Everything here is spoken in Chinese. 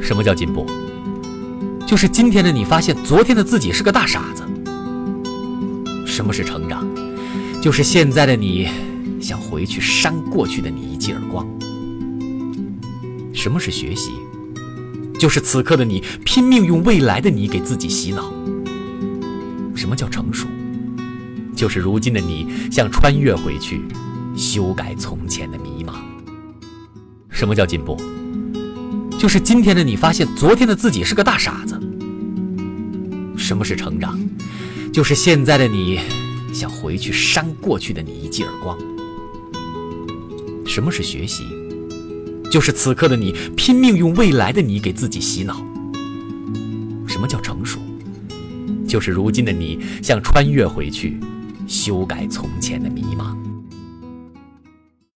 什么叫进步？就是今天的你发现昨天的自己是个大傻子。什么是成长？就是现在的你想回去扇过去的你一记耳光。什么是学习？就是此刻的你拼命用未来的你给自己洗脑。什么叫成熟？就是如今的你想穿越回去，修改从前的迷茫。什么叫进步？就是今天的你发现昨天的自己是个大傻子。什么是成长？就是现在的你想回去扇过去的你一记耳光。什么是学习？就是此刻的你拼命用未来的你给自己洗脑。什么叫成熟？就是如今的你想穿越回去，修改从前的迷茫。